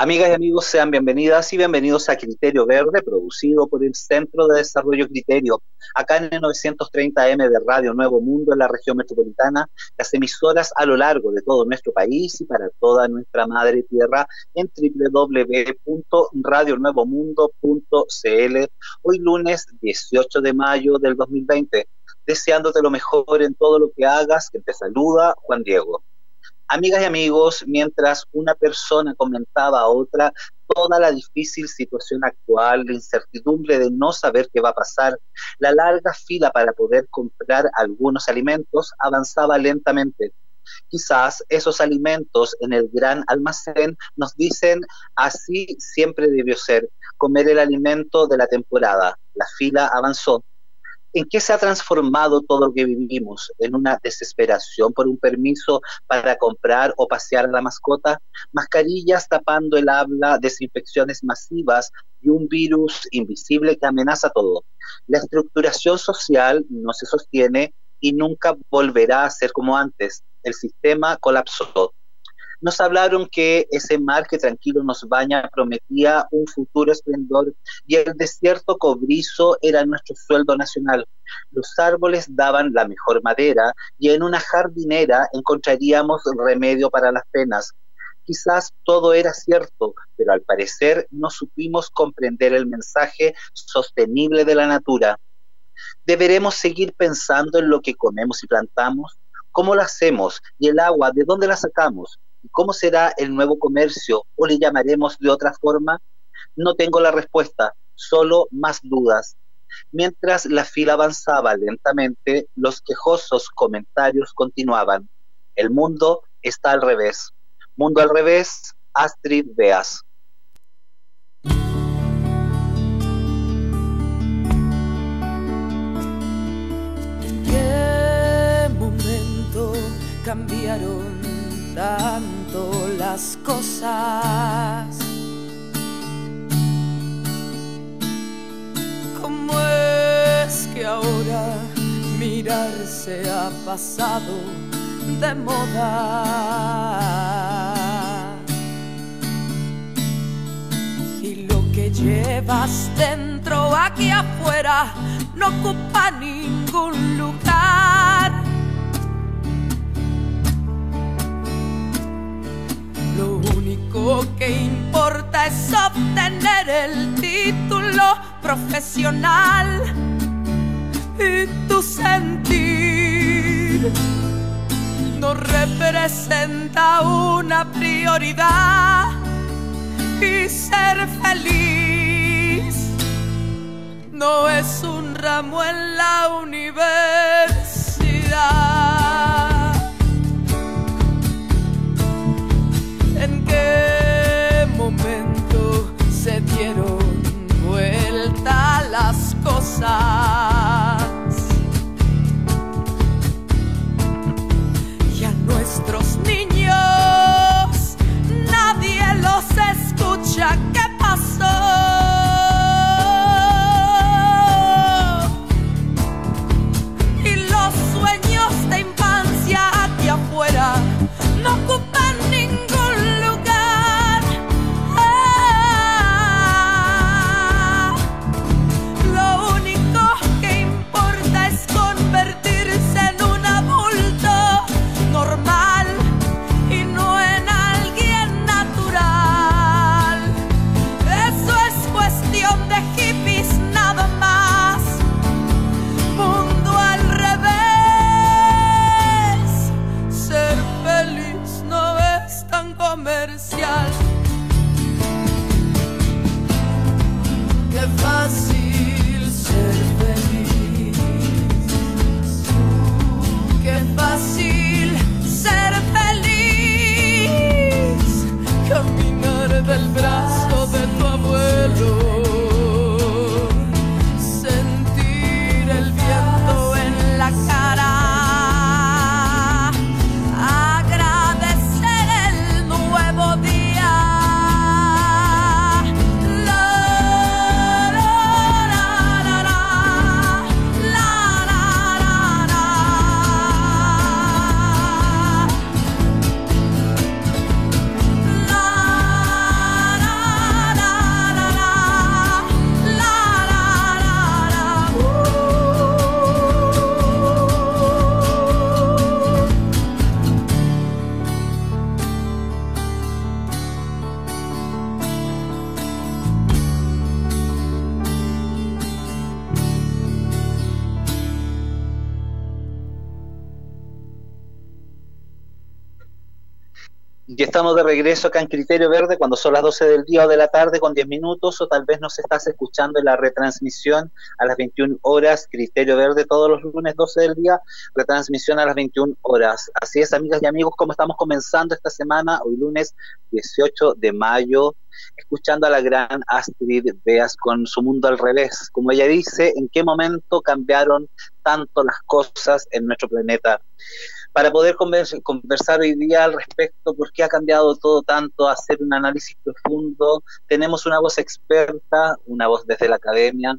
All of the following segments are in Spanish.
Amigas y amigos, sean bienvenidas y bienvenidos a Criterio Verde, producido por el Centro de Desarrollo Criterio, acá en el 930M de Radio Nuevo Mundo, en la región metropolitana, las emisoras a lo largo de todo nuestro país y para toda nuestra madre tierra en www.radionuevomundo.cl, hoy lunes 18 de mayo del 2020, deseándote lo mejor en todo lo que hagas, que te saluda Juan Diego. Amigas y amigos, mientras una persona comentaba a otra toda la difícil situación actual, la incertidumbre de no saber qué va a pasar, la larga fila para poder comprar algunos alimentos avanzaba lentamente. Quizás esos alimentos en el gran almacén nos dicen así siempre debió ser, comer el alimento de la temporada. La fila avanzó, ¿En qué se ha transformado todo lo que vivimos? ¿En una desesperación por un permiso para comprar o pasear a la mascota? ¿Mascarillas tapando el habla, desinfecciones masivas y un virus invisible que amenaza todo? La estructuración social no se sostiene y nunca volverá a ser como antes. El sistema colapsó. Nos hablaron que ese mar que tranquilo nos baña prometía un futuro esplendor y el desierto cobrizo era nuestro sueldo nacional. Los árboles daban la mejor madera y en una jardinera encontraríamos remedio para las penas. Quizás todo era cierto, pero al parecer no supimos comprender el mensaje sostenible de la natura. ¿Deberemos seguir pensando en lo que comemos y plantamos? ¿Cómo lo hacemos? ¿Y el agua, de dónde la sacamos? ¿Cómo será el nuevo comercio o le llamaremos de otra forma? No tengo la respuesta, solo más dudas. Mientras la fila avanzaba lentamente, los quejosos comentarios continuaban. El mundo está al revés. Mundo al revés, Astrid Beas. ¿En qué momento cambiaron tanto las cosas. ¿Cómo es que ahora mirarse ha pasado de moda? Y lo que llevas dentro aquí afuera no ocupa ningún lugar Lo único que importa es obtener el título profesional y tu sentir no representa una prioridad y ser feliz no es un ramo en la universidad. Dieron vuelta las cosas. Y a nuestros niños nadie los escucha. Regreso acá en Criterio Verde cuando son las 12 del día o de la tarde con 10 minutos o tal vez nos estás escuchando en la retransmisión a las 21 horas, Criterio Verde todos los lunes 12 del día, retransmisión a las 21 horas. Así es, amigas y amigos, como estamos comenzando esta semana, hoy lunes 18 de mayo, escuchando a la gran Astrid Beas con su mundo al revés. Como ella dice, ¿en qué momento cambiaron tanto las cosas en nuestro planeta? Para poder conversar hoy día al respecto, por qué ha cambiado todo tanto, hacer un análisis profundo. Tenemos una voz experta, una voz desde la academia.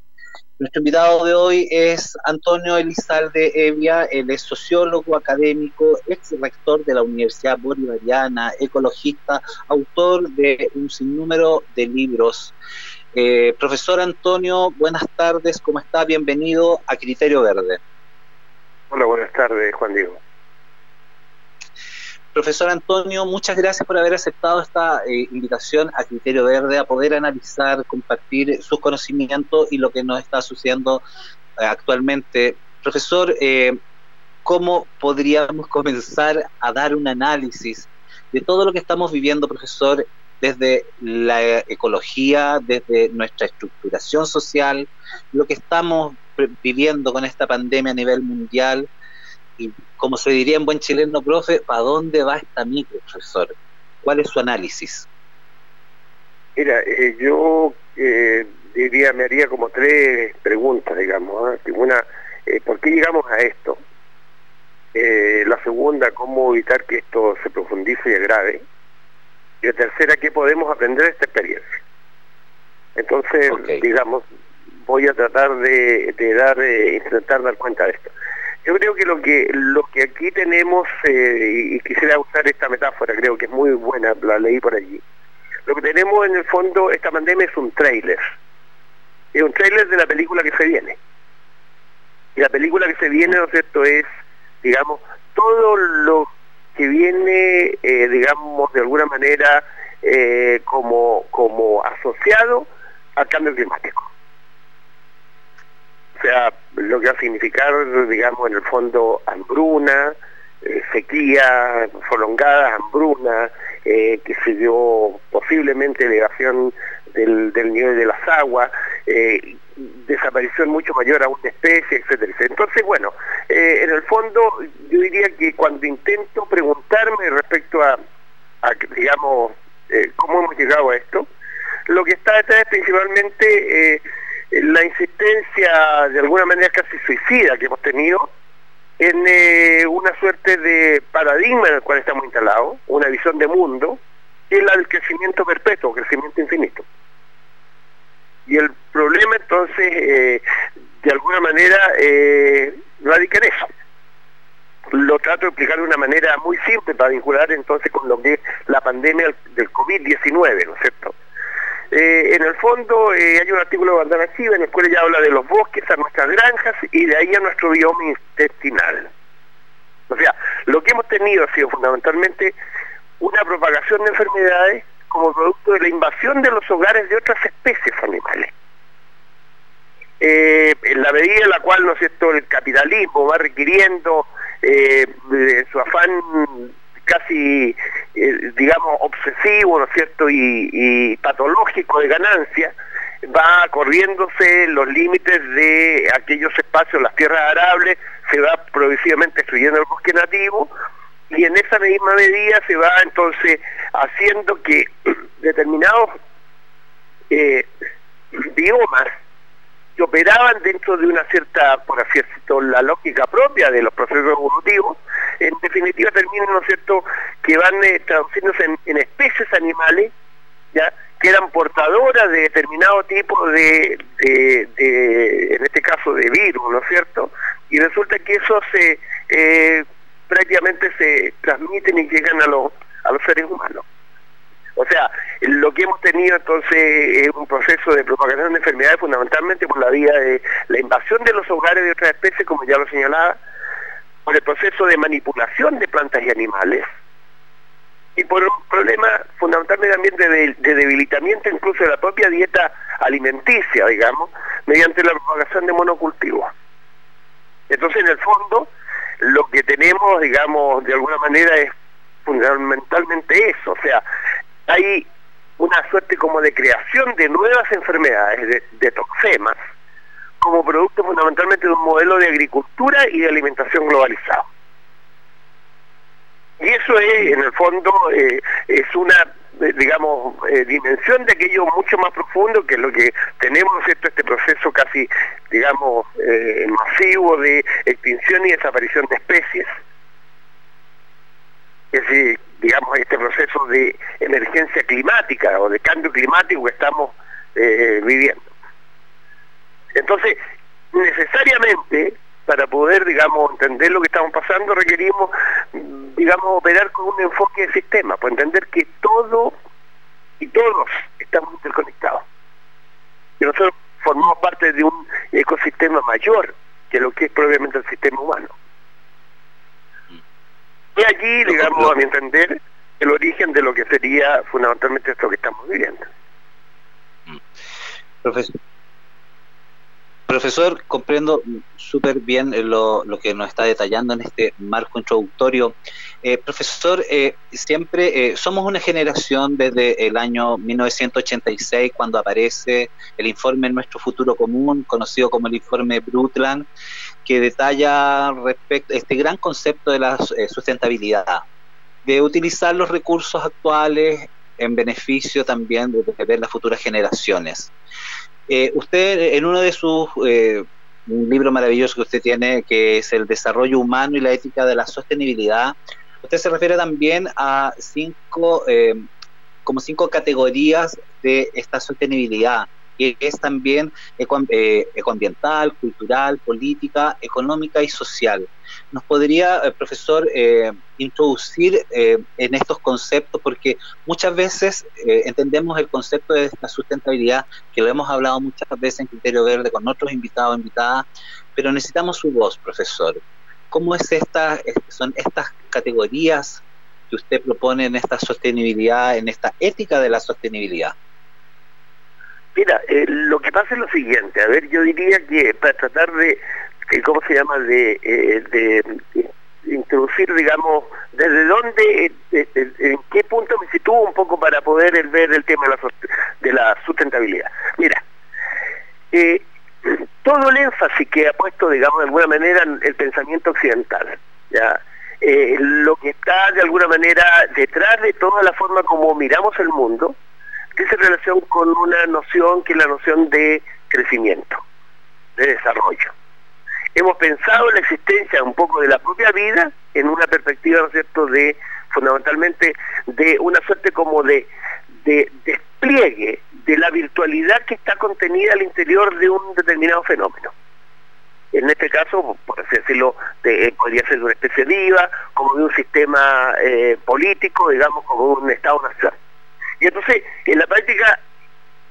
Nuestro invitado de hoy es Antonio Elizalde Evia, él es sociólogo académico, ex rector de la Universidad Bolivariana, ecologista, autor de un sinnúmero de libros. Eh, profesor Antonio, buenas tardes, ¿cómo está? Bienvenido a Criterio Verde. Hola, buenas tardes, Juan Diego. Profesor Antonio, muchas gracias por haber aceptado esta eh, invitación a Criterio Verde, a poder analizar, compartir sus conocimientos y lo que nos está sucediendo eh, actualmente. Profesor, eh, ¿cómo podríamos comenzar a dar un análisis de todo lo que estamos viviendo, profesor, desde la ecología, desde nuestra estructuración social, lo que estamos viviendo con esta pandemia a nivel mundial? Y como se diría en buen chileno, profe, ¿para dónde va esta micro, profesor? ¿Cuál es su análisis? Mira, eh, yo eh, diría, me haría como tres preguntas, digamos. ¿eh? Una, ¿por qué llegamos a esto? la segunda, ¿cómo evitar que esto se profundice y agrave? Y la tercera, ¿qué podemos aprender de esta experiencia? Entonces, digamos, voy a tratar de, de dar, intentar dar cuenta de esto. Yo creo que lo que lo que aquí tenemos, eh, y quisiera usar esta metáfora, creo que es muy buena, la leí por allí. Lo que tenemos en el fondo, esta pandemia es un trailer. Es un trailer de la película que se viene. Y la película que se viene, ¿no es cierto?, es, digamos, todo lo que viene, eh, digamos, de alguna manera eh, como, como asociado al cambio climático. O sea, lo que va a significar, digamos, en el fondo, hambruna, eh, sequía prolongada, hambruna, eh, que se dio posiblemente elevación del, nivel de las aguas, eh, desaparición mucho mayor aún de especies, etcétera, Entonces, bueno, en el fondo yo diría que cuando intento preguntarme respecto a, a digamos, cómo hemos llegado a esto, lo que está detrás es principalmente la insistencia de alguna manera casi suicida que hemos tenido en eh, una suerte de paradigma en el cual estamos instalados, una visión de mundo, que es la del crecimiento perpetuo, crecimiento infinito. Y el problema entonces, eh, de alguna manera, eh, radica en eso. Lo trato de explicar de una manera muy simple para vincular entonces con lo que es la pandemia del COVID-19, ¿no es cierto? Eh, en el fondo eh, hay un artículo de Bandana Chiva en el cual ella habla de los bosques a nuestras granjas y de ahí a nuestro bioma intestinal. O sea, lo que hemos tenido ha sido fundamentalmente una propagación de enfermedades como producto de la invasión de los hogares de otras especies animales. Eh, en la medida en la cual, ¿no es cierto?, el capitalismo va requiriendo su afán casi, eh, digamos, obsesivo, ¿no es cierto?, y, patológico de ganancia, va corriéndose los límites de aquellos espacios, las tierras arables, se va progresivamente destruyendo el bosque nativo, y en esa misma medida se va entonces haciendo que determinados eh, biomas operaban dentro de una cierta, por así decirlo, la lógica propia de los procesos evolutivos, en definitiva terminan, ¿no es cierto?, que van eh, traduciéndose en, especies animales, ¿ya?, que eran portadoras de determinado tipo de, en este caso, de virus, ¿no es cierto?, y resulta que eso se, eh, prácticamente se transmiten y llegan a, los a los seres humanos. O sea, lo que hemos tenido entonces es un proceso de propagación de enfermedades fundamentalmente por la vía de la invasión de los hogares de otras especies, como ya lo señalaba, por el proceso de manipulación de plantas y animales, y por un problema fundamentalmente también de, de, debilitamiento incluso de la propia dieta alimenticia, digamos, mediante la propagación de monocultivos. Entonces, en el fondo, lo que tenemos, digamos, de alguna manera es fundamentalmente eso, o sea, hay una suerte como de creación de nuevas enfermedades, de, toxemas, como producto fundamentalmente de un modelo de agricultura y de alimentación globalizado. Y eso es, en el fondo, eh, es una, eh, digamos, eh, dimensión de aquello mucho más profundo que lo que tenemos, Este proceso casi, digamos, masivo de extinción y desaparición de especies. Es decir, digamos, este proceso de emergencia climática o de cambio climático que estamos viviendo. Entonces, necesariamente, para poder, digamos, entender lo que estamos pasando, requerimos digamos, operar con un enfoque de sistema, para entender que todo y todos estamos interconectados. Y nosotros formamos parte de un ecosistema mayor que lo que es propiamente el sistema humano. Y allí, digamos, a mi entender, el origen de lo que sería fundamentalmente esto que estamos viviendo. Profesor, Profesor, comprendo súper bien lo, que nos está detallando en este marco introductorio. Eh, profesor, eh, siempre eh, somos una generación desde el año 1986, cuando aparece el informe Nuestro Futuro Común, conocido como el informe Brutland, que detalla respecto este gran concepto de la sustentabilidad, de utilizar los recursos actuales en beneficio también de, las futuras generaciones. Eh, usted, en uno de sus, eh, libro maravilloso que usted tiene, que es El desarrollo humano y la ética de la sostenibilidad, usted se refiere también a cinco, eh, como cinco categorías de esta sostenibilidad que es también eh, ecoambiental, cultural, política, económica y social. ¿Nos podría, eh, profesor, eh, introducir en estos conceptos? Porque muchas veces entendemos el concepto de la sustentabilidad, que lo hemos hablado muchas veces en Criterio Verde con otros invitados invitadas, pero necesitamos su voz, profesor. ¿Cómo es esta, son estas categorías que usted propone en esta sostenibilidad, en esta ética de la sostenibilidad? Mira, eh, lo que pasa es lo siguiente, a ver, yo diría que para tratar de, ¿cómo se llama?, de, eh, de, introducir, digamos, desde dónde, eh, en qué punto me sitúo un poco para poder ver el tema de la, de la sustentabilidad. Mira, todo el énfasis que ha puesto, digamos, de alguna manera el pensamiento occidental, ¿ya?, lo que está de alguna manera detrás de toda la forma como miramos el mundo, hace relación con una noción que es la noción de crecimiento, de desarrollo. Hemos pensado en la existencia un poco de la propia vida en una perspectiva, ¿no es cierto?, de fundamentalmente de una suerte como de, de despliegue de la virtualidad que está contenida al interior de un determinado fenómeno. En este caso, por así decirlo, de, podría ser de una especie viva, como de un sistema eh, político, digamos, como un Estado nacional. Y entonces, en la práctica,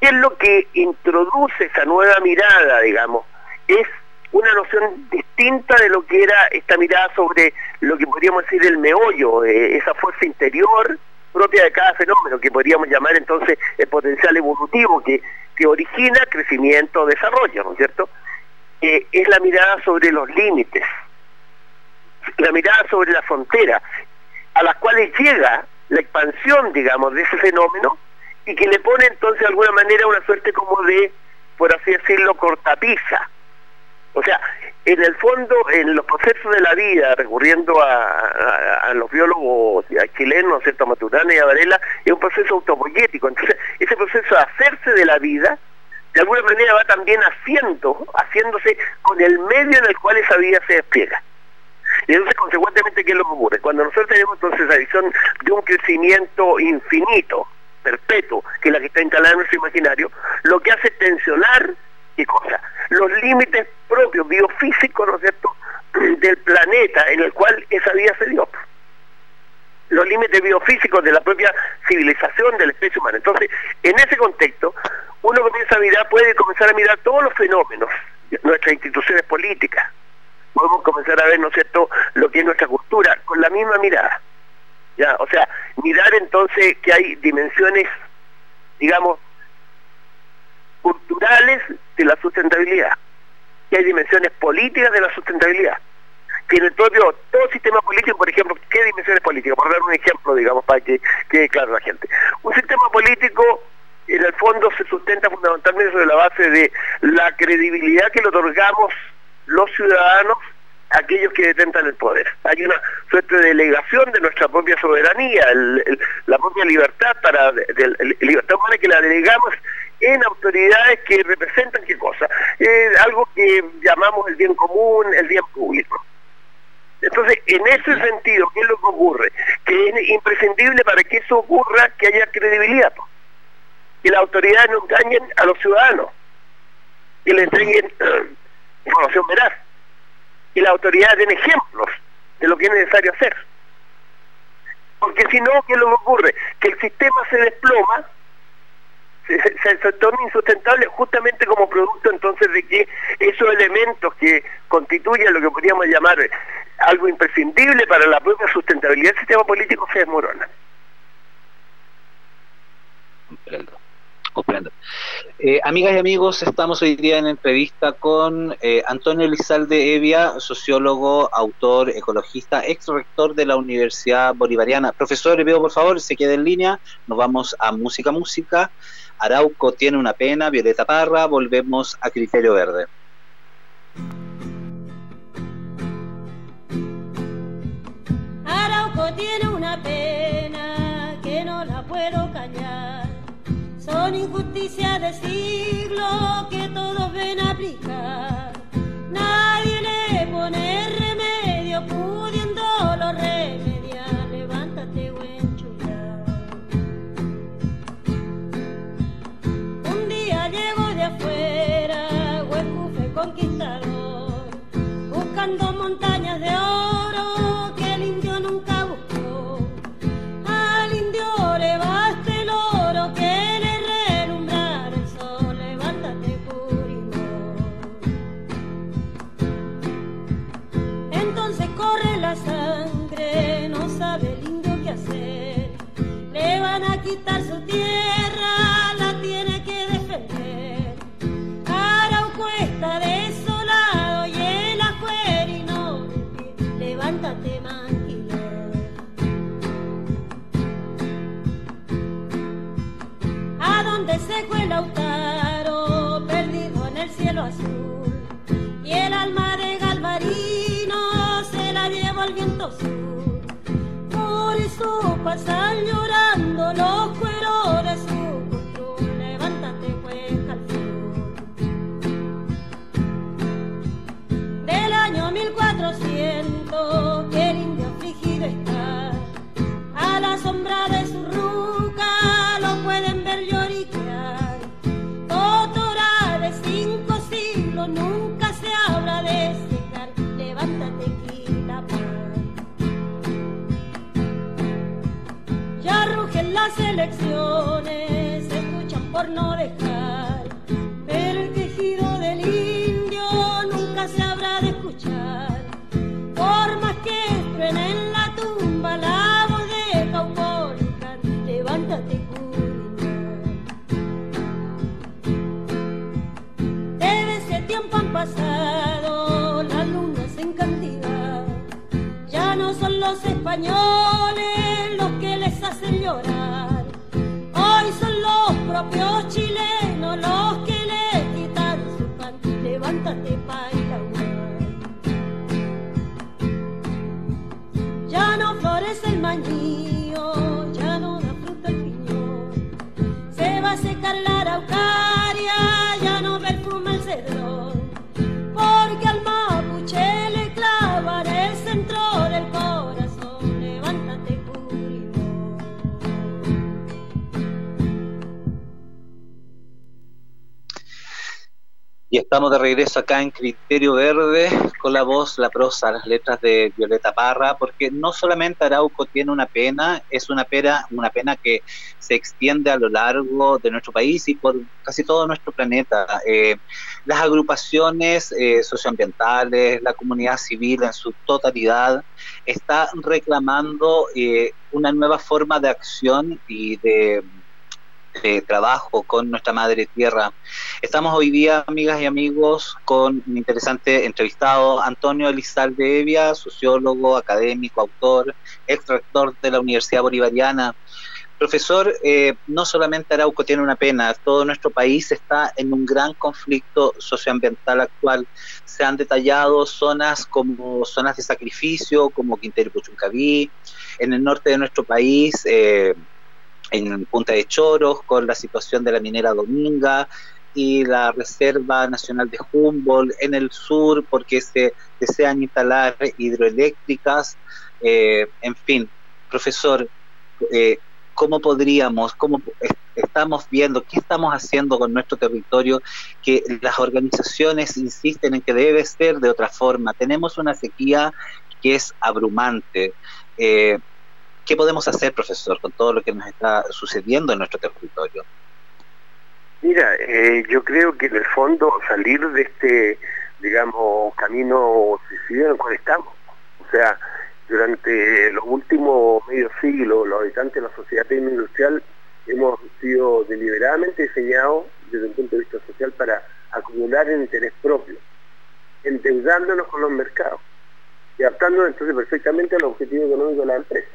¿qué es lo que introduce esa nueva mirada, digamos? Es una noción distinta de lo que era esta mirada sobre lo que podríamos decir el meollo, esa fuerza interior propia de cada fenómeno, que podríamos llamar entonces el potencial evolutivo, que, que origina crecimiento, desarrollo, ¿no es cierto? Eh, es la mirada sobre los límites, la mirada sobre la frontera, a las cuales llega la expansión, digamos, de ese fenómeno y que le pone entonces de alguna manera una suerte como de, por así decirlo, cortapisa. O sea, en el fondo, en los procesos de la vida, recurriendo a, los biólogos chilenos, ¿cierto? Maturana y Varela, es un proceso autopoyético. Entonces, ese proceso de hacerse de la vida, de alguna manera va también haciendo, haciéndose con el medio en el cual esa vida se despliega. Y entonces, consecuentemente, ¿qué es lo que ocurre? Cuando nosotros tenemos entonces la visión de un crecimiento infinito, perpetuo, que es la que está instalada en nuestro imaginario, lo que hace es tensionar, ¿qué cosa? Los límites propios, biofísicos, ¿no es cierto?, del planeta en el cual esa vida se dio los límites biofísicos de la propia civilización de la especie humana. Entonces, en ese contexto, uno comienza a mirar, puede comenzar a mirar todos los fenómenos, nuestras instituciones políticas, podemos comenzar a ver, ¿no es cierto?, lo que es nuestra cultura, con la misma mirada. ¿ya? O sea, mirar entonces que hay dimensiones, digamos, culturales de la sustentabilidad, que hay dimensiones políticas de la sustentabilidad, que en el propio, todo sistema político, por ejemplo, ¿qué dimensiones políticas? Por dar un ejemplo, digamos, para que quede claro la gente. Un sistema político en el fondo se sustenta fundamentalmente sobre la base de la credibilidad que le otorgamos los ciudadanos aquellos que detentan el poder. Hay una suerte de delegación de nuestra propia soberanía, la propia libertad para libertad humana que la delegamos en autoridades que representan qué cosa, eh, algo que llamamos el bien común, el bien público. Entonces, en ese sentido, ¿qué es lo que ocurre? Que es imprescindible para que eso ocurra que haya credibilidad. Que las autoridades no engañen a los ciudadanos, que le entreguen información veraz, que las autoridades den ejemplos de lo que es necesario hacer. Porque si no, ¿qué es lo que ocurre? Que el sistema se desploma se, se, torna insustentable justamente como producto entonces de que esos elementos que constituyen lo que podríamos llamar algo imprescindible para la propia sustentabilidad del sistema político se desmoronan. Comprendo. Eh, amigas y amigos, estamos hoy día en entrevista con eh, Antonio Lizalde Evia, sociólogo, autor, ecologista, ex rector de la Universidad Bolivariana. Profesor, le pido por favor, se quede en línea, nos vamos a Música Música. Arauco tiene una pena, Violeta Parra, volvemos a Criterio Verde. Arauco tiene una pena que no la puedo callar. Son injusticias de siglo que todos ven aplicar. Nadie le pone remedio pudiendo los remediar. Van a quitar su tierra, la tiene que defender. Arauco está desolado y el ajuerino. Levántate, manquilero. a donde se fue Lautaro, perdido en el cielo azul. Y el alma de Galvarino se la llevó al viento sur. Por eso pasan llorando los cueros de su costumbre. Levántate, al sur. Del año 1400 se escuchan por no dejar. Pero el quejido del indio nunca se habrá de escuchar. Por más que truene en la tumba la voz de Caupolicán, levántate, Curilán. Desde ese tiempo han pasado las lunas en cantidad. Ya no son los españoles los que les hacen llorar. Propios chilenos los que les quitan su pan. Levántate, Pairaguay. Ya no florece el mañío, Y estamos de regreso acá en Criterio Verde con la voz, la prosa, las letras de Violeta Parra, porque no solamente Arauco tiene una pena, es una pena, una pena que se extiende a lo largo de nuestro país y por casi todo nuestro planeta. Eh, las agrupaciones eh, socioambientales, la comunidad civil en su totalidad, está reclamando eh, una nueva forma de acción y de de trabajo con nuestra madre tierra. Estamos hoy día, amigas y amigos, con un interesante entrevistado, Antonio Elizalde Evia, sociólogo, académico, autor, ex rector de la Universidad Bolivariana. Profesor, eh, no solamente Arauco tiene una pena, todo nuestro país está en un gran conflicto socioambiental actual. Se han detallado zonas como zonas de sacrificio, como Quintero y Puchuncaví, en el norte de nuestro país, eh, en Punta de Choros, con la situación de la minera Dominga y la Reserva Nacional de Humboldt, en el sur, porque se desean instalar hidroeléctricas, eh, en fin, profesor, eh, ¿cómo podríamos, cómo estamos viendo, qué estamos haciendo con nuestro territorio, que las organizaciones insisten en que debe ser de otra forma? Tenemos una sequía que es abrumante. Eh, ¿Qué podemos hacer, profesor, con todo lo que nos está sucediendo en nuestro territorio? Mira, eh, yo creo que en el fondo salir de este, digamos, camino suicida en el cual estamos. O sea, durante los últimos medio siglo, los habitantes de la sociedad tecno-industrial hemos sido deliberadamente diseñados desde un punto de vista social para acumular el interés propio, endeudándonos con los mercados y adaptándonos entonces perfectamente al objetivo económico de la empresa.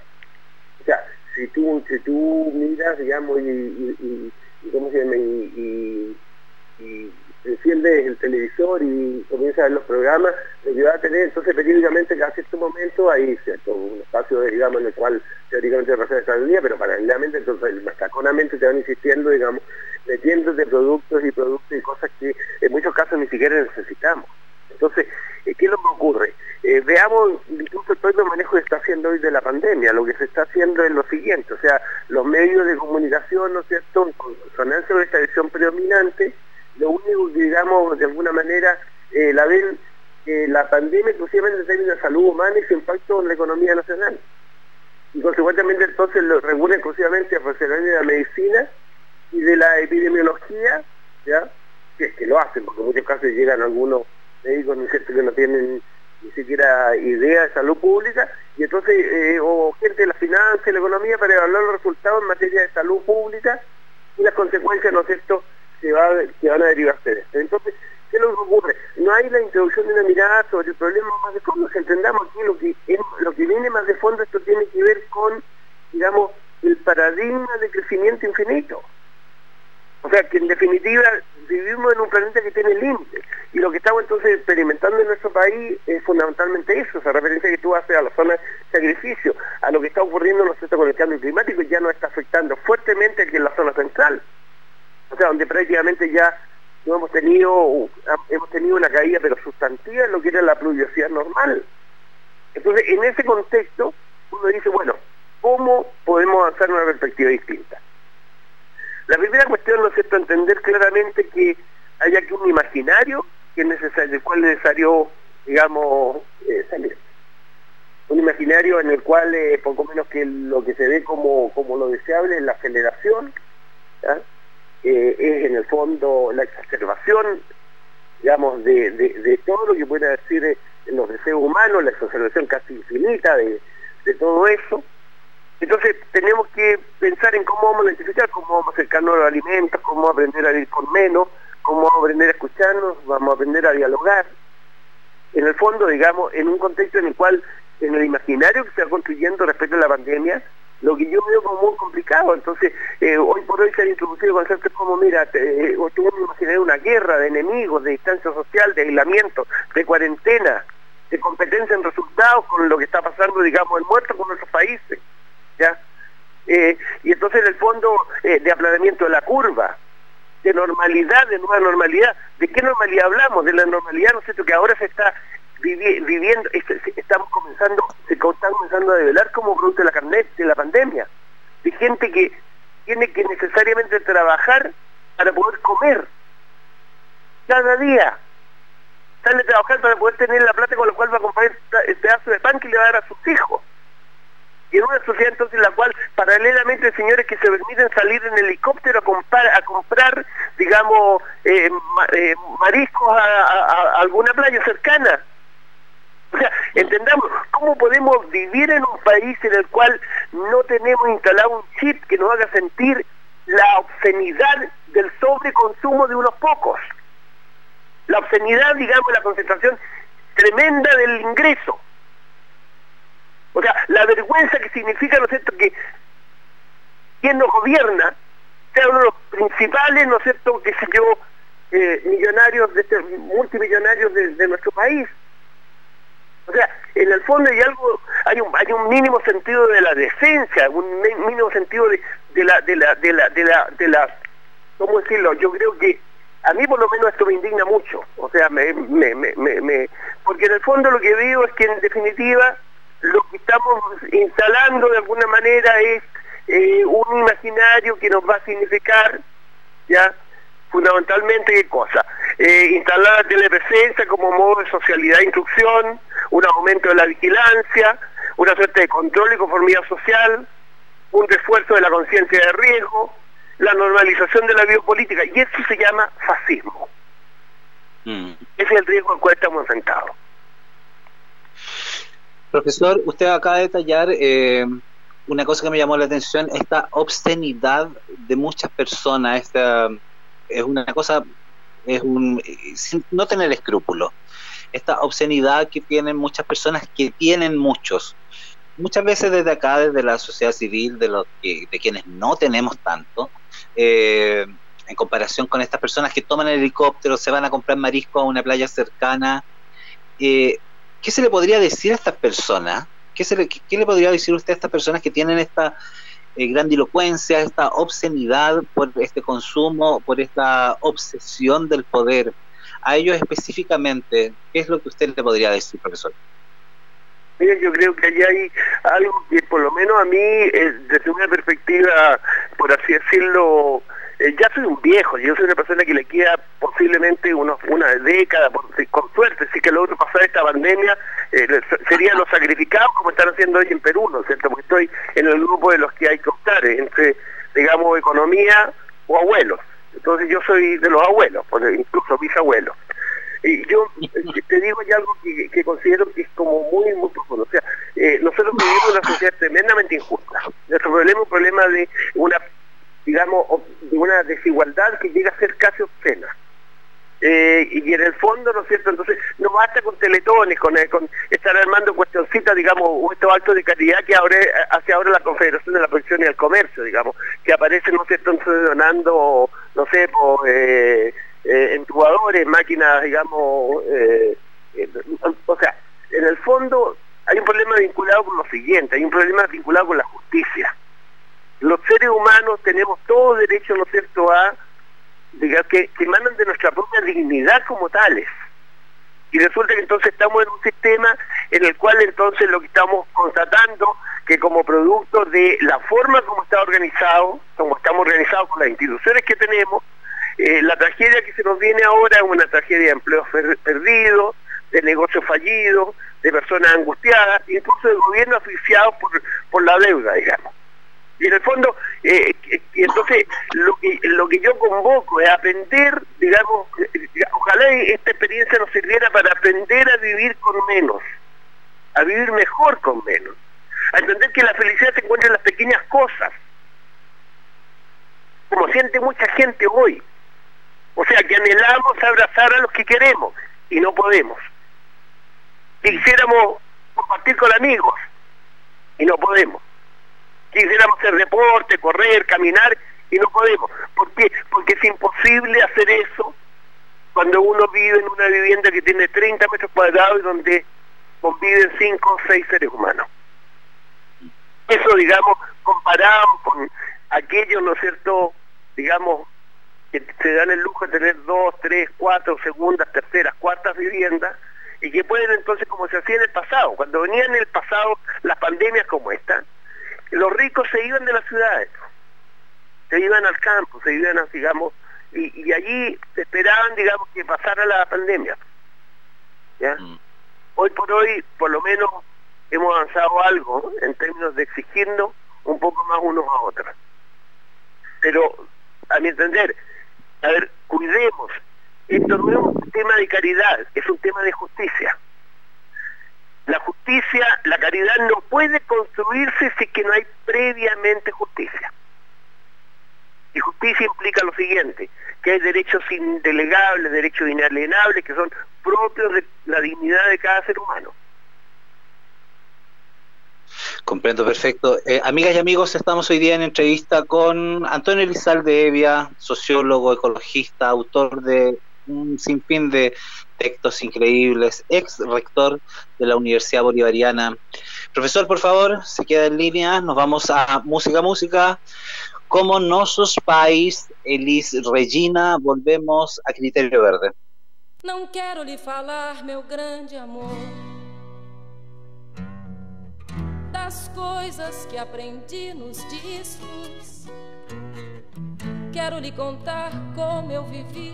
O sea, si tú, si tú miras, digamos, y, y, y ¿cómo se llama? Y, enciendes el televisor y comienzas a ver los programas, lo que va a tener entonces periódicamente cada cierto momento hay un espacio digamos en el cual teóricamente va a ser el día, pero paralelamente entonces mastaconamente te van insistiendo, digamos, metiéndote productos y productos y cosas que en muchos casos ni siquiera necesitamos. Entonces, ¿qué es lo que ocurre? Eh, veamos todo el manejo que está haciendo hoy de la pandemia. Lo que se está haciendo es lo siguiente, o sea, los medios de comunicación, ¿no es cierto?, con sonancia sobre esta visión predominante, lo único que, digamos, de alguna manera, eh, la ven la pandemia exclusivamente en términos de salud humana y su impacto en la economía nacional. Y consecuentemente entonces lo regula exclusivamente a profesionales de la medicina y de la epidemiología, ¿ya? Es que lo hacen, porque en muchos casos llegan algunos médicos ¿no cierto? que no tienen ni siquiera idea de salud pública, y entonces, eh, o gente de la finanza y la economía para evaluar los resultados en materia de salud pública y las consecuencias, ¿no es cierto?, que, va, que van a derivarse de esto. Entonces, ¿qué es lo que ocurre? No hay la introducción de una mirada sobre el problema más de fondo, si entendamos aquí lo que, lo que viene más de fondo, esto tiene que ver con, digamos, el paradigma de crecimiento infinito. O sea, que en definitiva vivimos en un planeta que tiene límites. Y lo que estamos entonces experimentando en nuestro país es fundamentalmente eso, esa referencia que tú haces a la zona de sacrificio, a lo que está ocurriendo ¿no con el cambio climático ya nos está afectando fuertemente aquí en la zona central. O sea, donde prácticamente ya no hemos tenido hemos tenido una caída pero sustantiva en lo que era la pluviosidad normal. Entonces, en ese contexto, uno dice, bueno, ¿cómo podemos avanzar en una perspectiva distinta? La primera cuestión ¿no es cierto? entender claramente que hay aquí un imaginario que es necesario, del cual es necesario, digamos, eh, salir. Un imaginario en el cual eh, poco menos que lo que se ve como, como lo deseable es la aceleración, eh, es en el fondo la exacerbación, digamos, de, de, todo lo que puede decir en los deseos humanos, la exacerbación casi infinita de, de todo eso, entonces tenemos que pensar en cómo vamos a identificar, cómo vamos a acercarnos a los alimentos, cómo aprender a vivir con menos, cómo vamos a aprender a escucharnos, vamos a aprender a dialogar. En el fondo, digamos, en un contexto en el cual, en el imaginario que se está construyendo respecto a la pandemia, lo que yo veo como muy complicado. Entonces, eh, hoy por hoy se han introducido conceptos como, mira, eh, tú imaginar una guerra de enemigos, de distancia social, de aislamiento, de cuarentena, de competencia en resultados con lo que está pasando, digamos, en muertos con nuestros países. ¿Ya? Eh, y entonces en el fondo eh, de aplanamiento de la curva, de normalidad, de nueva normalidad, ¿de qué normalidad hablamos? De la normalidad, ¿no es cierto?, que ahora se está viviendo, este, estamos comenzando, se está comenzando a develar como producto la de la pandemia, de gente que tiene que necesariamente trabajar para poder comer cada día sale a trabajar para poder tener la plata con la cual va a comprar el pedazo de pan que le va a dar a sus hijos y en una sociedad entonces en la cual paralelamente señores que se permiten salir en helicóptero a comprar, a digamos, eh, eh, mariscos a, alguna playa cercana. O sea, entendamos, ¿cómo podemos vivir en un país en el cual no tenemos instalado un chip que nos haga sentir la obscenidad del sobreconsumo de unos pocos. La obscenidad, digamos, la concentración tremenda del ingreso. O sea, la vergüenza que significa, ¿no es cierto?, que quien nos gobierna sea uno de los principales, ¿no es cierto?, que sé yo, eh, millonarios, de este, multimillonarios de, nuestro país. O sea, en el fondo hay algo, hay un, mínimo sentido de la decencia, un mínimo sentido de la, de la, de la, de la, de la, ¿cómo decirlo? Yo creo que a mí por lo menos esto me indigna mucho, o sea, me, me, me, me, porque en el fondo lo que veo es que en definitiva lo que estamos instalando de alguna manera es eh, un imaginario que nos va a significar, ya, fundamentalmente qué cosa, eh, instalar la telepresencia como modo de socialidad e instrucción, un aumento de la vigilancia, una suerte de control y conformidad social, un refuerzo de la conciencia de riesgo, la normalización de la biopolítica, y eso se llama fascismo. Mm. Ese es el riesgo al cual estamos enfrentados. Profesor, usted acaba de detallar eh, una cosa que me llamó la atención, esta obscenidad de muchas personas, esta es una cosa, es un sin no tener escrúpulos, esta obscenidad que tienen muchas personas que tienen muchos. Muchas veces desde acá, desde la sociedad civil, de los que, de quienes no tenemos tanto, eh, en comparación con estas personas que toman el helicóptero, se van a comprar marisco a una playa cercana. Eh, ¿Qué se le podría decir a estas personas? ¿Qué, se le, qué, le podría decir usted a estas personas que tienen esta eh, grandilocuencia, esta obscenidad por este consumo, por esta obsesión del poder? A ellos específicamente, ¿qué es lo que usted le podría decir, profesor? yo creo que allí hay algo que por lo menos a mí, eh, desde una perspectiva, por así decirlo, eh, ya soy un viejo, yo soy una persona que le queda posiblemente unos, una década, con suerte, si que logro pasar esta pandemia, eh, serían los sacrificados como están haciendo hoy en Perú, ¿no es cierto? Porque estoy en el grupo de los que hay que optar entre, digamos, economía o abuelos. Entonces yo soy de los abuelos, incluso mis abuelos. Y yo te digo ya algo que, considero que es como muy, muy profundo. O sea, eh, nosotros vivimos una sociedad tremendamente injusta. Nuestro problema es un problema de una, digamos, de una desigualdad que llega a ser casi obscena. Eh, y en el fondo, ¿no es cierto? Entonces, no basta con teletones, con, eh, con estar armando cuestioncitas, digamos, estos actos de calidad que ahora hace ahora la Confederación de la Producción y el Comercio, digamos, que aparecen, ¿no es cierto?, donando, no sé, por... Eh, entubadores, máquinas, digamos, o sea, en el fondo hay un problema vinculado con lo siguiente, hay un problema vinculado con la justicia. Los seres humanos tenemos todo derecho, ¿no es cierto?, a, digamos, que, que emanan de nuestra propia dignidad como tales. Y resulta que entonces estamos en un sistema en el cual entonces lo que estamos constatando que como producto de la forma como está organizado, como estamos organizados con las instituciones que tenemos, eh, la tragedia que se nos viene ahora es una tragedia de empleos perdidos, de negocios fallidos, de personas angustiadas, incluso de gobierno asfixiado por, por la deuda, digamos. Y en el fondo, eh, entonces, lo que, lo que yo convoco es aprender, digamos, ojalá esta experiencia nos sirviera para aprender a vivir con menos, a vivir mejor con menos, a entender que la felicidad se encuentra en las pequeñas cosas, como siente mucha gente hoy. O sea, que anhelamos abrazar a los que queremos y no podemos. Quisiéramos compartir con amigos y no podemos. Quisiéramos hacer deporte, correr, caminar y no podemos. ¿Por qué? Porque es imposible hacer eso cuando uno vive en una vivienda que tiene 30 metros cuadrados y donde conviven 5 o 6 seres humanos. Eso, digamos, comparado con aquello, ¿no es cierto?, digamos, que se dan el lujo de tener dos, tres, cuatro, segundas, terceras, cuartas viviendas y que pueden entonces, como se hacía en el pasado, cuando venían en el pasado las pandemias como esta, los ricos se iban de las ciudades, se iban al campo, se iban, a, digamos, y, y allí esperaban, digamos, que pasara la pandemia. ¿ya? Mm. Hoy por hoy, por lo menos, hemos avanzado algo en términos de exigirnos un poco más unos a otros. Pero, a mi entender, a ver, cuidemos. Esto no es un tema de caridad, es un tema de justicia. La justicia, la caridad no puede construirse si que no hay previamente justicia. Y justicia implica lo siguiente, que hay derechos indelegables, derechos inalienables, que son propios de la dignidad de cada ser humano. Comprendo perfecto. Eh, amigas y amigos, estamos hoy día en entrevista con Antonio Elizalde Evia, sociólogo, ecologista, autor de un sinfín de textos increíbles, ex rector de la Universidad Bolivariana. Profesor, por favor, se queda en línea, nos vamos a música, música. Como nossos pais, Elis Regina, volvemos a Criterio Verde. Não quero lhe falar, meu grande amor, das coisas que aprendi nos discos. Quero lhe contar como eu vivi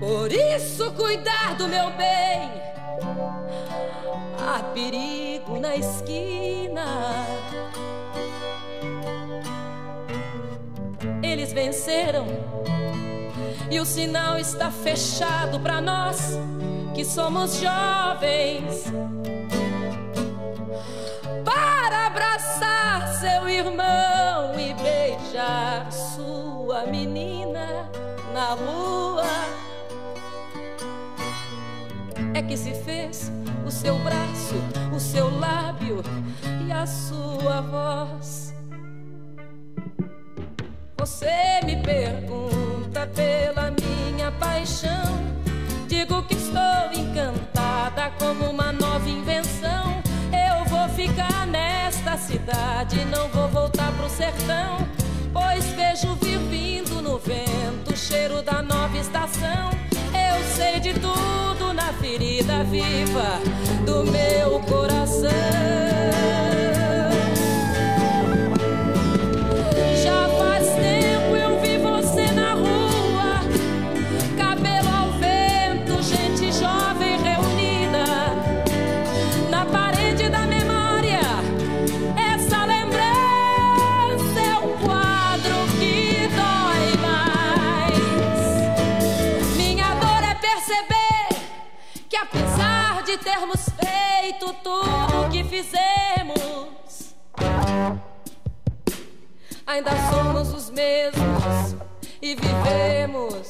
Por isso, cuidar do meu bem. Há perigo na esquina. Eles venceram e o sinal está fechado para nós que somos jovens. Para abraçar seu irmão e beijar sua menina na rua é que se fez o seu braço, o seu lábio e a sua voz. Você me pergunta pela minha paixão. Digo que estou encantada como uma nova invenção. Eu vou ficar nesta cidade, não vou voltar pro sertão. Pois vejo vir vindo no vento o cheiro da nova estação. De tudo na ferida viva do meu coração. Ainda somos os mesmos e vivemos.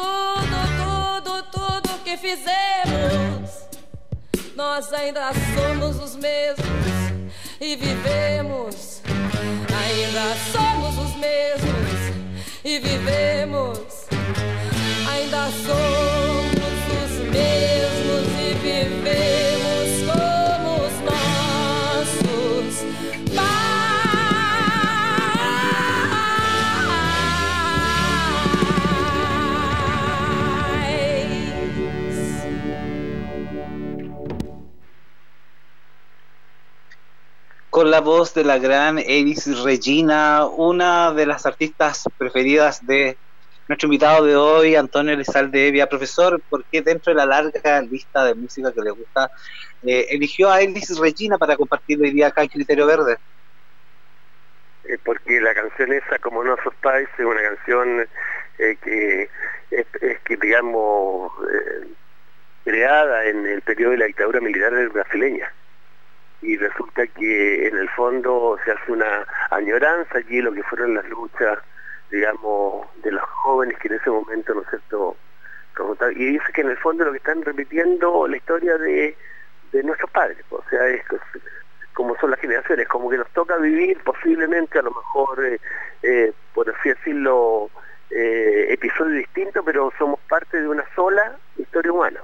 tudo, tudo, tudo que fizemos, nós ainda somos os mesmos e vivemos. Ainda somos os mesmos e vivemos. Ainda somos con la voz de la gran Eris Regina, una de las artistas preferidas de nuestro invitado de hoy, Antonio Elizalde Evia. Profesor, ¿por qué dentro de la larga lista de música que le gusta, eh, eligió a Elis Regina para compartir hoy día acá en Criterio Verde? Eh, porque la canción esa, como no sos es una canción eh, que es, que, digamos, creada en el periodo de la dictadura militar brasileña y resulta que en el fondo se hace una añoranza allí lo que fueron las luchas, digamos, de los jóvenes que en ese momento, ¿no es cierto?, y dice que en el fondo lo que están repitiendo la historia de, de nuestros padres, o sea, es como son las generaciones, como que nos toca vivir posiblemente a lo mejor, eh, eh, por así decirlo, eh, episodios distintos, pero somos parte de una sola historia humana.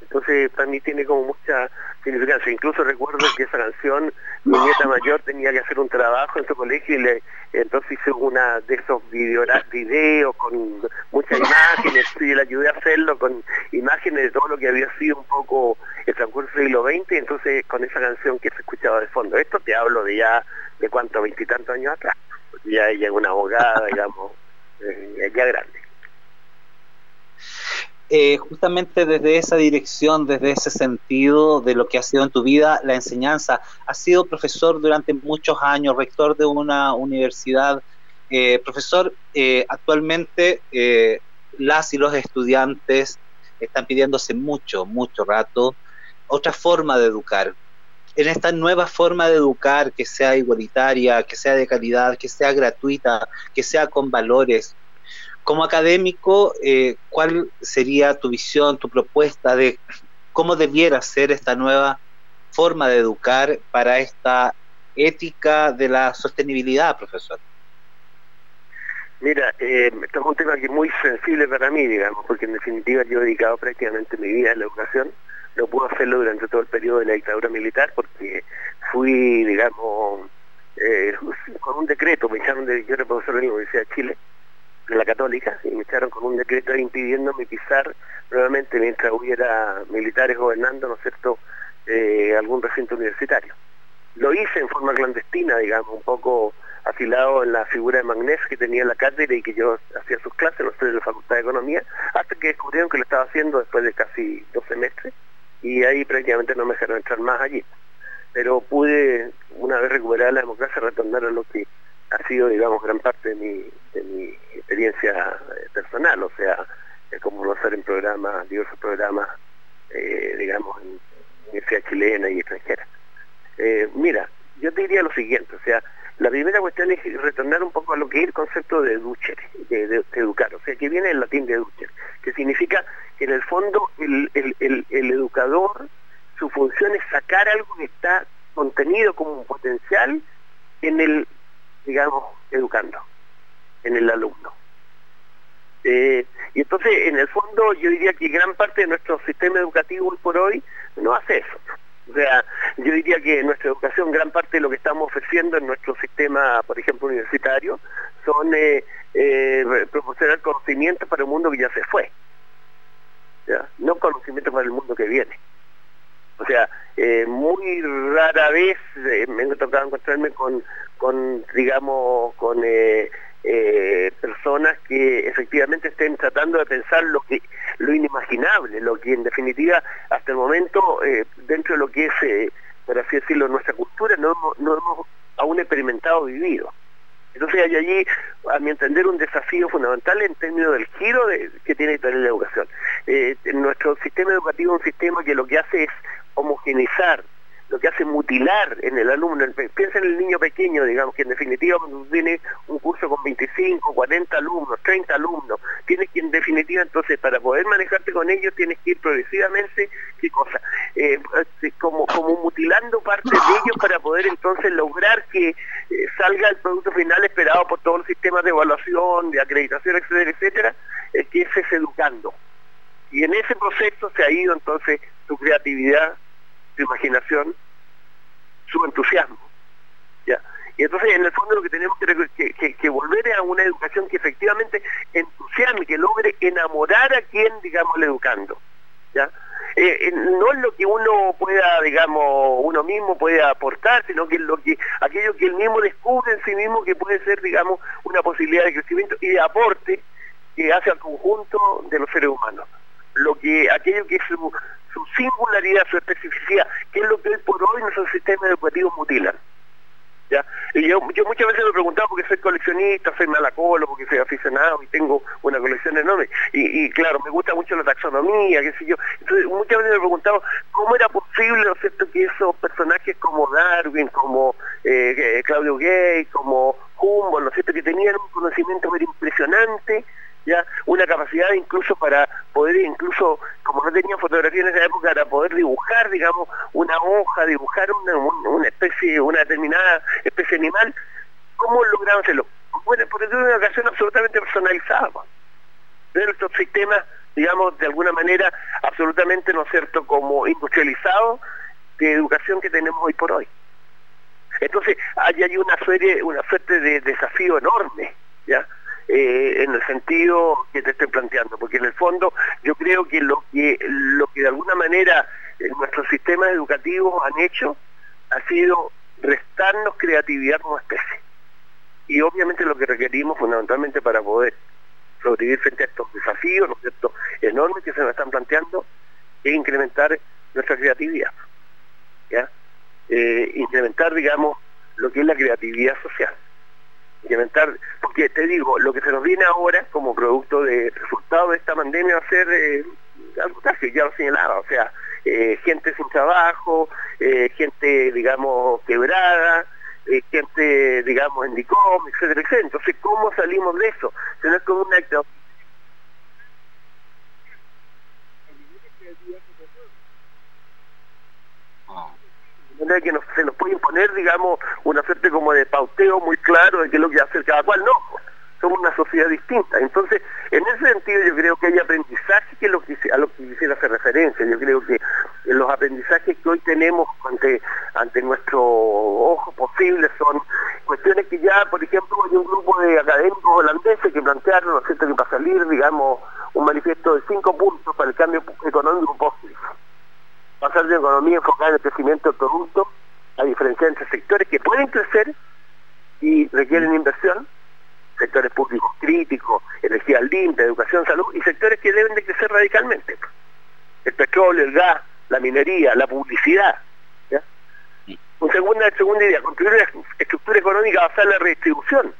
Entonces para mí tiene como mucha significancia. Incluso recuerdo que esa canción, mi nieta mayor tenía que hacer un trabajo en su colegio y le, entonces hice una de esos videos con muchas imágenes y le ayudé a hacerlo con imágenes de todo lo que había sido un poco el transcurso del siglo XX, entonces con esa canción que se escuchaba de fondo. Esto te hablo de ya, de cuánto, veintitantos años atrás. Ya ella es una abogada, digamos, eh, ya grande. Eh, justamente desde esa dirección, desde ese sentido de lo que ha sido en tu vida la enseñanza. Has sido profesor durante muchos años, rector de una universidad. Eh, profesor, eh, actualmente las y los estudiantes están pidiéndose mucho, mucho rato otra forma de educar. En esta nueva forma de educar que sea igualitaria, que sea de calidad, que sea gratuita, que sea con valores, como académico, eh, ¿cuál sería tu visión, tu propuesta de cómo debiera ser esta nueva forma de educar para esta ética de la sostenibilidad, profesor? Mira, eh, esto es un tema que es muy sensible para mí, digamos, porque en definitiva yo he dedicado prácticamente mi vida a la educación. No pude hacerlo durante todo el periodo de la dictadura militar porque fui, digamos, eh, con un decreto, me echaron de, yo era profesor de la Universidad de Chile, de la católica y me echaron con un decreto impidiéndome pisar nuevamente mientras hubiera militares gobernando, ¿no es cierto?, eh, algún recinto universitario. Lo hice en forma clandestina, digamos, un poco afilado en la figura de Magnés que tenía en la cátedra y que yo hacía sus clases, no sé, de la Facultad de Economía, hasta que descubrieron que lo estaba haciendo después de casi dos semestres y ahí prácticamente no me dejaron entrar más allí. Pero pude, una vez recuperada la democracia, retornar a lo que ha sido, digamos, gran parte de mi, de mi experiencia eh, personal, o sea, como lo hacer en programas, diversos programas, eh, digamos, en universidad chilena y extranjera. Eh, mira, yo te diría lo siguiente, o sea, la primera cuestión es retornar un poco a lo que es el concepto de de, educar, o sea, que viene del latín de educer, que significa que en el fondo el, el, el educador, su función es sacar algo que está contenido como un potencial en el digamos, educando en el alumno. Eh, y entonces, en el fondo, yo diría que gran parte de nuestro sistema educativo por hoy no hace eso. O sea, yo diría que en nuestra educación, gran parte de lo que estamos ofreciendo en nuestro sistema, por ejemplo, universitario, son eh, eh, proporcionar conocimientos para un mundo que ya se fue. No conocimientos para el mundo que viene. O sea, muy rara vez me he tocado encontrarme con digamos, con eh, eh, personas que efectivamente estén tratando de pensar lo inimaginable, lo que en definitiva hasta el momento eh, dentro de lo que es, por así decirlo, nuestra cultura no no hemos aún experimentado vivido. Entonces hay allí, a mi entender, un desafío fundamental en términos del giro que tiene que tener la educación. nuestro sistema educativo es un sistema que lo que hace es homogeneizar lo que hace mutilar en el alumno, piensa en el niño pequeño, digamos, que en definitiva tiene un curso con 25, 40 alumnos, 30 alumnos, tienes que en definitiva entonces para poder manejarte con ellos tienes que ir progresivamente, ¿qué cosa? Eh, eh, como, como mutilando parte de ellos para poder entonces lograr que eh, salga el producto final esperado por todos los sistemas de evaluación, de acreditación, etcétera, etcétera, que es educando. Y en ese proceso se ha ido entonces su creatividad, su imaginación, su entusiasmo. ¿ya? Y entonces, en el fondo, lo que tenemos que, que, volver es a una educación que efectivamente entusiasme, que logre enamorar a quien, digamos, le educando. ¿ya? eh, no es lo que uno pueda, digamos, uno mismo puede aportar, sino que lo que aquello que él mismo descubre en sí mismo que puede ser, digamos, una posibilidad de crecimiento y de aporte que hace al conjunto de los seres humanos. Lo que aquello que es su, su singularidad, su especificidad, que es lo que hoy por hoy nuestros sistemas educativos mutilan. ¿ya? Y yo, yo muchas veces me he preguntado porque soy coleccionista, soy malacolo, porque soy aficionado y tengo una colección enorme. Y, claro, me gusta mucho la taxonomía, qué sé yo. Entonces muchas veces me he preguntado cómo era posible, ¿no es cierto?, que esos personajes como Darwin, como eh, eh Claudio Gay, como Humboldt, ¿no es cierto?, que tenían un conocimiento muy impresionante, ya una capacidad incluso para poder incluso como no tenían fotografía en esa época para poder dibujar digamos una hoja dibujar una, especie una determinada especie animal cómo lograban hacerlo bueno porque tuve una ocasión absolutamente personalizada. De nuestros sistemas digamos de alguna manera absolutamente no es cierto como industrializados de educación que tenemos hoy por hoy. Entonces hay, hay una serie una suerte de desafío enorme ya eh, en el sentido que te estoy planteando, porque en el fondo yo creo que lo que, lo que de alguna manera eh, nuestros sistemas educativos han hecho ha sido restarnos creatividad como especie. Y obviamente lo que requerimos fundamentalmente para poder sobrevivir frente a estos desafíos, ¿no cierto?, enormes que se nos están planteando, es incrementar nuestra creatividad. ¿ya? Eh, incrementar, digamos, lo que es la creatividad social incrementar, porque te digo, lo que se nos viene ahora como producto de resultado de esta pandemia va a ser eh, algo que ya lo señalaba, o sea, eh, gente sin trabajo, eh, gente, digamos, quebrada, gente, digamos, en DICOM, etcétera, etcétera. Entonces, ¿cómo salimos de eso? Como una que se nos puede imponer, digamos, una suerte como de pauteo muy claro de qué es lo que hace cada cual. No, somos una sociedad distinta. Entonces, en ese sentido yo creo que hay aprendizaje que, lo que a lo que quisiera hacer referencia. Yo creo que los aprendizajes que hoy tenemos ante, ante nuestro ojo posible son cuestiones que ya, por ejemplo, hay un grupo de académicos holandeses que plantearon, ¿no es cierto?, que para salir, digamos, un manifiesto de cinco puntos para el cambio económico pasar de economía enfocada en el crecimiento del producto, a diferencia entre sectores que pueden crecer y requieren inversión, sectores públicos críticos, energía limpia, educación, salud, y sectores que deben de crecer radicalmente. El petróleo, el gas, la minería, la publicidad. ¿ya? Segunda, segunda idea, construir una estructura económica basada en la redistribución,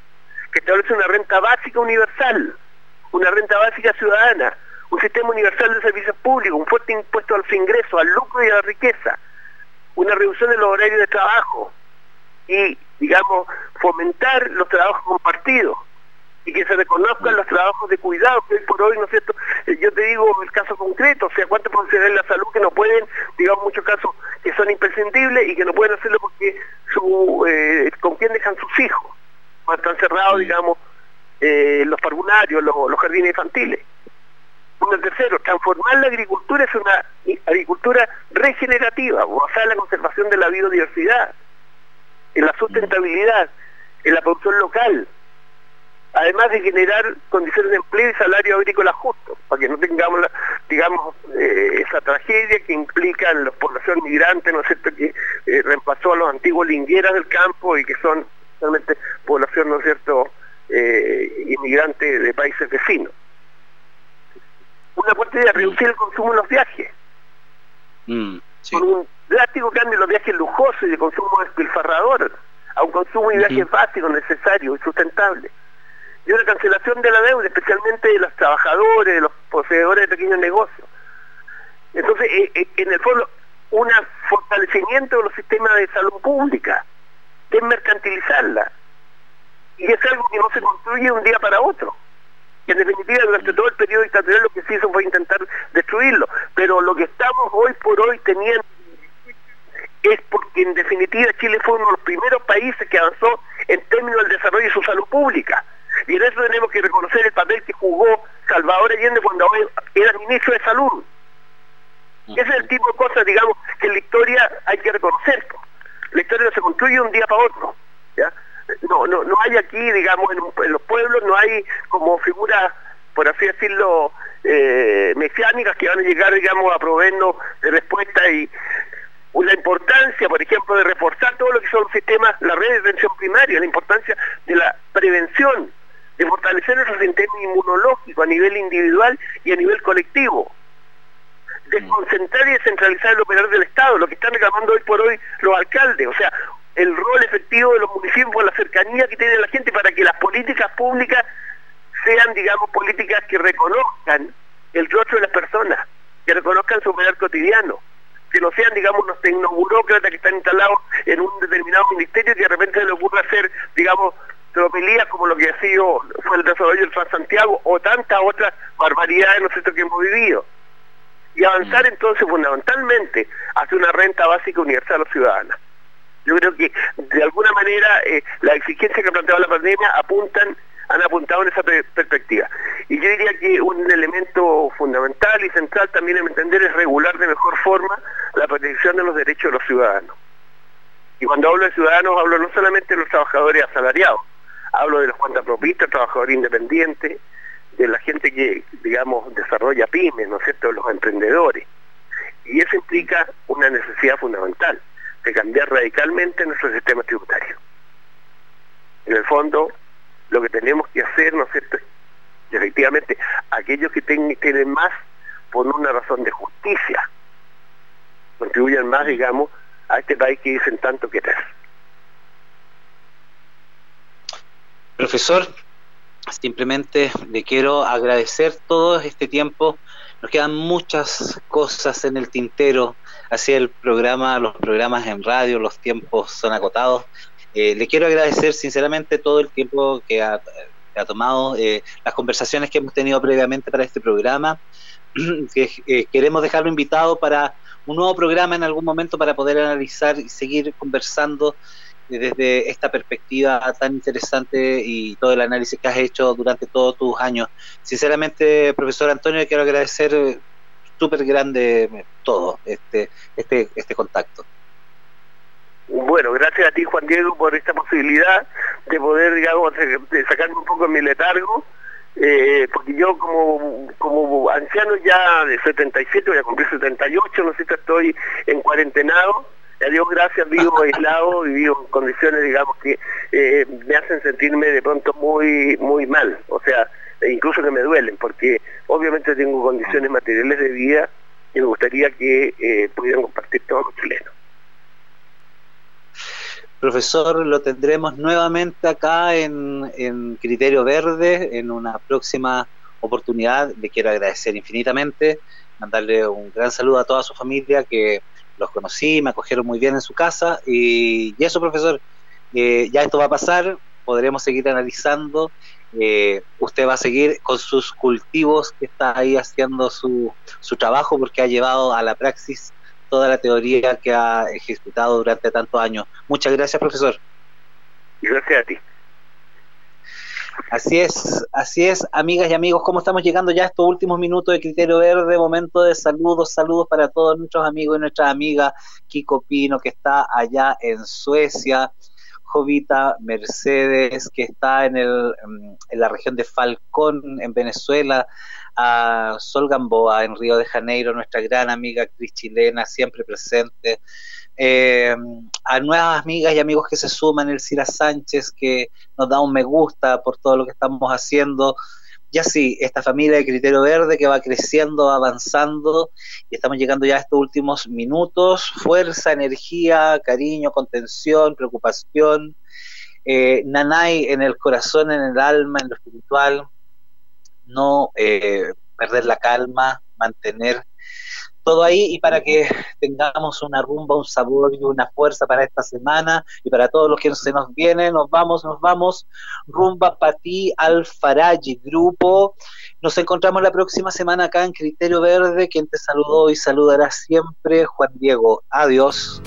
que establece una renta básica universal, una renta básica ciudadana, un sistema universal de servicios públicos, un fuerte impuesto a los ingresos, al lucro y a la riqueza, una reducción de los horarios de trabajo y, digamos, fomentar los trabajos compartidos y que se reconozcan los trabajos de cuidado que hoy por hoy, ¿no es cierto? Eh, yo te digo el caso concreto, o sea, cuántos profesionales de la salud que no pueden, digamos, muchos casos que son imprescindibles y que no pueden hacerlo porque su, eh, con quién dejan sus hijos, cuando están cerrados, digamos, eh, los parvularios, los jardines infantiles. Un tercero, transformar la agricultura es una agricultura regenerativa, basada en la conservación de la biodiversidad, en la sustentabilidad, en la producción local, además de generar condiciones de empleo y salario agrícola justo, para que no tengamos, digamos, eh, esa tragedia que implica la población migrante, ¿no es cierto?, que eh, reemplazó a los antiguos lingueras del campo y que son realmente población, ¿no es cierto?, eh, inmigrante de países vecinos una parte de reducir el consumo en los viajes. Mm, Con un drástico cambio en los viajes lujosos y de consumo despilfarrador a un consumo de viajes básicos, necesarios y sustentables. Y una cancelación de la deuda, especialmente de los trabajadores, de los poseedores de pequeños negocios. Entonces, eh, eh, en el fondo, un fortalecimiento de los sistemas de salud pública, desmercantilizarla. Y es algo que no se construye de un día para otro que en definitiva durante todo el periodo dictatorial lo que se hizo fue intentar destruirlo. Pero lo que estamos hoy por hoy teniendo es porque en definitiva Chile fue uno de los primeros países que avanzó en términos del desarrollo de su salud pública. Y en eso tenemos que reconocer el papel que jugó Salvador Allende cuando era ministro de Salud. Ese es el tipo de cosas, digamos, que en la historia hay que reconocer. La historia no se construye un día para otro. ¿ya? No, no, no hay aquí, digamos, en, los pueblos no hay como figuras por así decirlo, eh, mesiánicas que van a llegar, digamos, a proveernos de respuesta y la importancia, por ejemplo, de reforzar todo lo que son los sistemas, la red de atención primaria, la importancia de la prevención, de fortalecer nuestro sistema inmunológico a nivel individual y a nivel colectivo. Desconcentrar y descentralizar el operador del Estado, lo que están reclamando hoy por hoy los alcaldes, o sea, el rol efectivo de los municipios, la cercanía que tiene la gente para que las políticas públicas sean, digamos, políticas que reconozcan el rostro de las personas, que reconozcan su operar cotidiano, que no sean, digamos, los tecnoburócratas que están instalados en un determinado ministerio y que de repente se les ocurra hacer, digamos, tropelías como lo que ha sido fue el desarrollo del Fran Santiago o tantas otras barbaridades, ¿no sé, que hemos vivido y avanzar mm. entonces fundamentalmente hacia una renta básica universal a los ciudadanos. Yo creo que de alguna manera eh, la exigencia que planteaba la pandemia apuntan han apuntado en esa perspectiva. Y yo diría que un elemento fundamental y central también en entender es regular de mejor forma la protección de los derechos de los ciudadanos. Y cuando hablo de ciudadanos hablo no solamente de los trabajadores asalariados, hablo de los cuentapropistas, trabajadores independientes, de la gente que, digamos, desarrolla pymes, ¿no es cierto?, los emprendedores. Y eso implica una necesidad fundamental de cambiar radicalmente nuestro sistema tributario. En el fondo, lo que tenemos que hacer, ¿no es cierto?, efectivamente, aquellos que tienen más por una razón de justicia, contribuyan más, digamos, a este país que dicen tanto que es. Profesor, simplemente le quiero agradecer todo este tiempo. Nos quedan muchas cosas en el tintero. Así el programa, los programas en radio, los tiempos son acotados. Eh, le quiero agradecer sinceramente todo el tiempo que ha, tomado, eh, las conversaciones que hemos tenido previamente para este programa. que eh, queremos dejarlo invitado para un nuevo programa en algún momento para poder analizar y seguir conversando desde esta perspectiva tan interesante y todo el análisis que has hecho durante todos tus años. Sinceramente, profesor Antonio, quiero agradecer súper grande todo este, este, este contacto. Bueno, gracias a ti Juan Diego por esta posibilidad de poder, digamos, de sacarme un poco de mi letargo, eh, porque yo como, como anciano ya de 77, voy a cumplir 78, no sé si estoy en cuarentenado, a Dios gracias vivo aislado y vivo en condiciones digamos que eh, me hacen sentirme de pronto muy muy mal. O sea incluso que me duelen porque obviamente tengo condiciones materiales de vida y me gustaría que eh, pudieran compartir todos los chilenos Profesor, lo tendremos nuevamente acá en, en Criterio Verde en una próxima oportunidad. Le quiero agradecer infinitamente, mandarle un gran saludo a toda su familia que los conocí, me acogieron muy bien en su casa y, eso, profesor, eh, ya esto va a pasar, podremos seguir analizando. Eh, usted va a seguir con sus cultivos que está ahí haciendo su, su trabajo porque ha llevado a la praxis toda la teoría que ha ejecutado durante tantos años. Muchas gracias, profesor. Gracias a ti. Así es, así es, amigas y amigos, ¿cómo estamos llegando ya a estos últimos minutos de Criterio Verde? Momento de saludos, saludos para todos nuestros amigos y nuestras amigas, Kiko Pino, que está allá en Suecia, Jovita Mercedes, que está en, el, en la región de Falcón, en Venezuela, a Sol Gamboa, en Río de Janeiro, nuestra gran amiga actriz chilena, siempre presente, eh, a nuevas amigas y amigos que se suman, el Cira Sánchez, que nos da un me gusta por todo lo que estamos haciendo. Y así, esta familia de Criterio Verde que va creciendo, avanzando, y estamos llegando ya a estos últimos minutos. Fuerza, energía, cariño, contención, preocupación. Eh, nanay en el corazón, en el alma, en lo espiritual. No eh, perder la calma, mantener todo ahí y para que tengamos una rumba, un sabor y una fuerza para esta semana y para todos los que se nos vienen, nos vamos, nos vamos, rumba para ti, Alfaraji Grupo. Nos encontramos la próxima semana acá en Criterio Verde, quien te saludó y saludará siempre, Juan Diego. Adiós.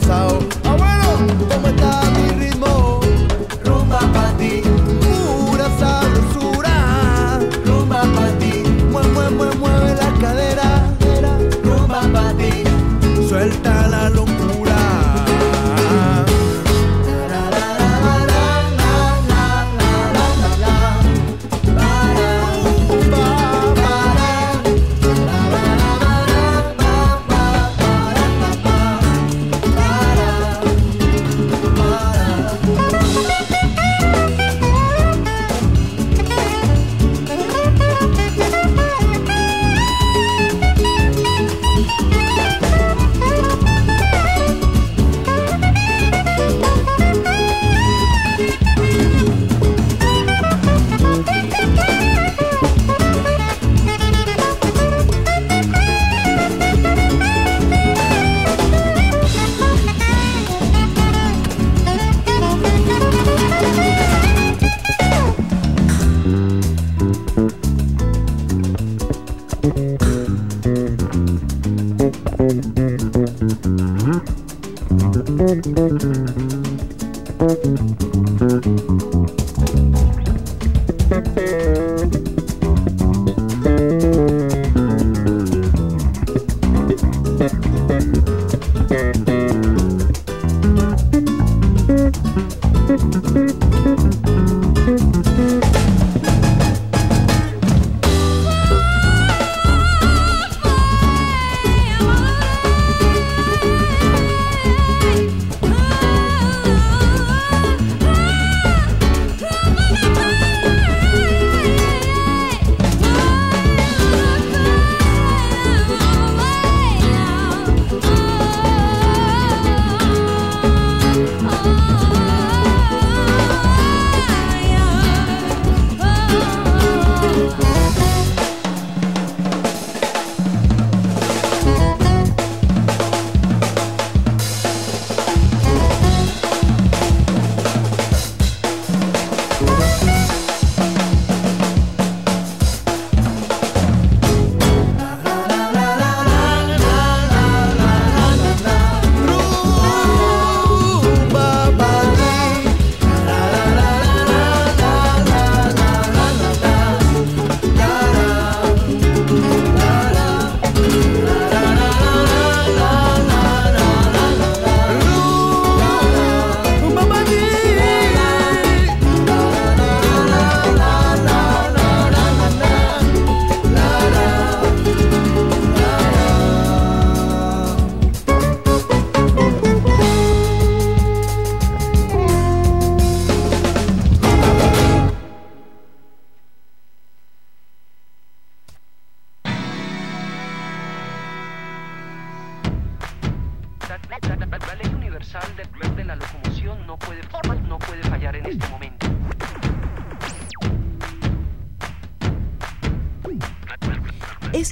So.